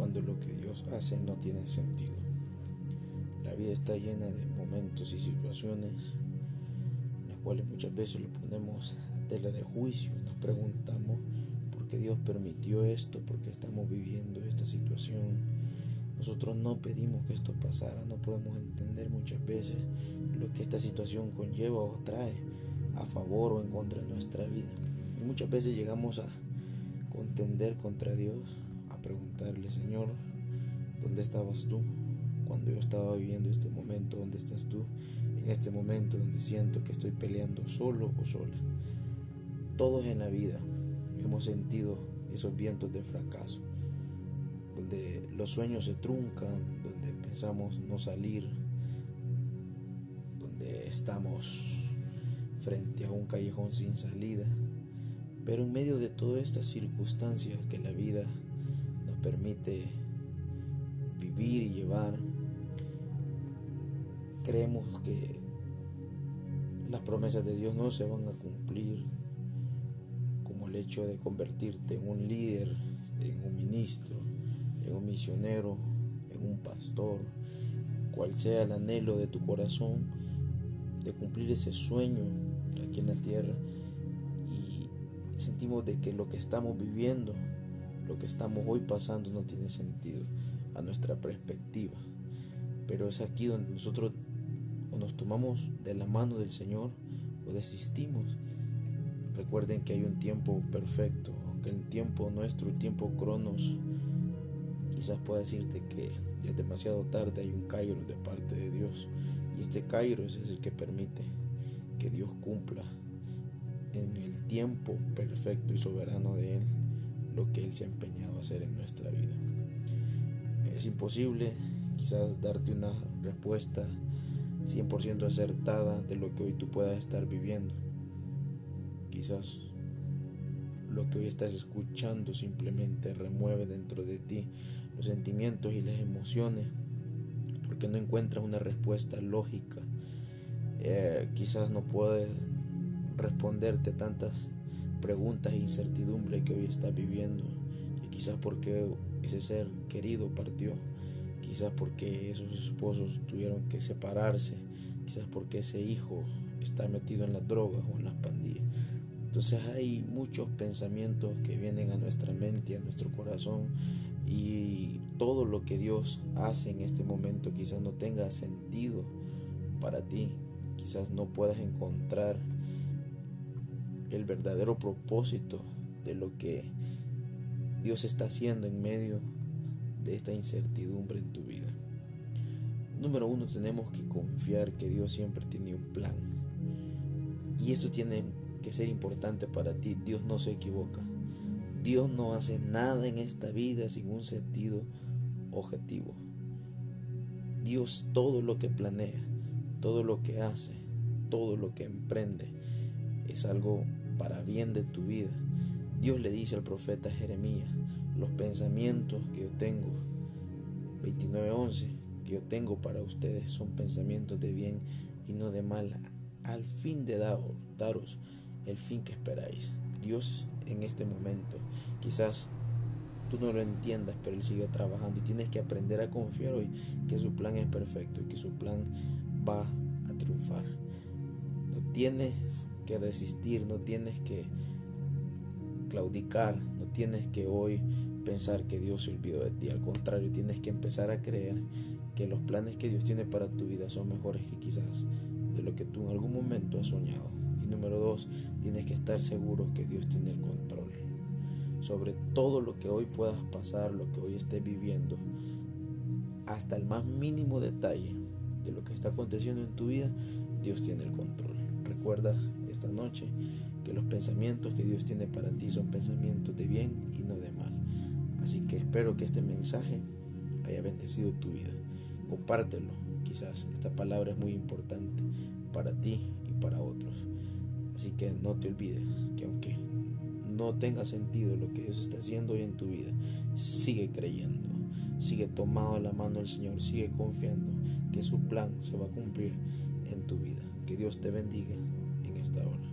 cuando lo que Dios hace no tiene sentido. La vida está llena de momentos y situaciones en las cuales muchas veces lo ponemos a tela de juicio, nos preguntamos por qué Dios permitió esto, por qué estamos viviendo esta situación. Nosotros no pedimos que esto pasara, no podemos entender muchas veces lo que esta situación conlleva o trae a favor o en contra de nuestra vida. Muchas veces llegamos a contender contra Dios, preguntarle, Señor, ¿dónde estabas tú? Cuando yo estaba viviendo este momento, ¿dónde estás tú? En este momento donde siento que estoy peleando solo o sola. Todos en la vida hemos sentido esos vientos de fracaso, donde los sueños se truncan, donde pensamos no salir, donde estamos frente a un callejón sin salida. Pero en medio de todas estas circunstancias que la vida permite vivir y llevar, creemos que las promesas de Dios no se van a cumplir, como el hecho de convertirte en un líder, en un ministro, en un misionero, en un pastor, cual sea el anhelo de tu corazón de cumplir ese sueño aquí en la tierra. Y sentimos de que lo que estamos viviendo, lo que estamos hoy pasando no tiene sentido a nuestra perspectiva. Pero es aquí donde nosotros o nos tomamos de la mano del Señor o desistimos. Recuerden que hay un tiempo perfecto, aunque el tiempo nuestro, el tiempo cronos, quizás pueda decirte que ya es demasiado tarde, hay un kairos de parte de Dios. Y este kairos es el que permite que Dios cumpla en el tiempo perfecto y soberano de Él lo que Él se ha empeñado a hacer en nuestra vida. Es imposible quizás darte una respuesta 100% acertada de lo que hoy tú puedas estar viviendo. Quizás lo que hoy estás escuchando simplemente remueve dentro de ti los sentimientos y las emociones porque no encuentras una respuesta lógica. Eh, quizás no puedes responderte tantas preguntas e incertidumbres que hoy estás viviendo. Y quizás porque ese ser querido partió. Quizás porque esos esposos tuvieron que separarse. Quizás porque ese hijo está metido en las drogas o en las pandillas. Entonces hay muchos pensamientos que vienen a nuestra mente, a nuestro corazón y todo lo que Dios hace en este momento quizás no tenga sentido para ti, quizás no puedas encontrar el verdadero propósito de lo que Dios está haciendo en medio de esta incertidumbre en tu vida. Número uno, tenemos que confiar que Dios siempre tiene un plan. Y eso tiene que ser importante para ti. Dios no se equivoca. Dios no hace nada en esta vida sin un sentido objetivo. Dios todo lo que planea, todo lo que hace, todo lo que emprende es algo para bien de tu vida. Dios le dice al profeta Jeremías, los pensamientos que yo tengo, 29.11, que yo tengo para ustedes son pensamientos de bien y no de mal, al fin de daros el fin que esperáis. Dios en este momento, quizás tú no lo entiendas, pero Él sigue trabajando y tienes que aprender a confiar hoy que su plan es perfecto y que su plan va a triunfar. No tienes que resistir, no tienes que claudicar, no tienes que hoy pensar que Dios se olvidó de ti, al contrario, tienes que empezar a creer que los planes que Dios tiene para tu vida son mejores que quizás de lo que tú en algún momento has soñado. Y número dos, tienes que estar seguro que Dios tiene el control sobre todo lo que hoy puedas pasar, lo que hoy estés viviendo, hasta el más mínimo detalle de lo que está aconteciendo en tu vida, Dios tiene el control. Recuerda esta noche que los pensamientos que Dios tiene para ti son pensamientos de bien y no de mal. Así que espero que este mensaje haya bendecido tu vida. Compártelo. Quizás esta palabra es muy importante para ti y para otros. Así que no te olvides que aunque no tenga sentido lo que Dios está haciendo hoy en tu vida, sigue creyendo, sigue tomado la mano del Señor, sigue confiando que su plan se va a cumplir en tu vida. Que Dios te bendiga en esta hora.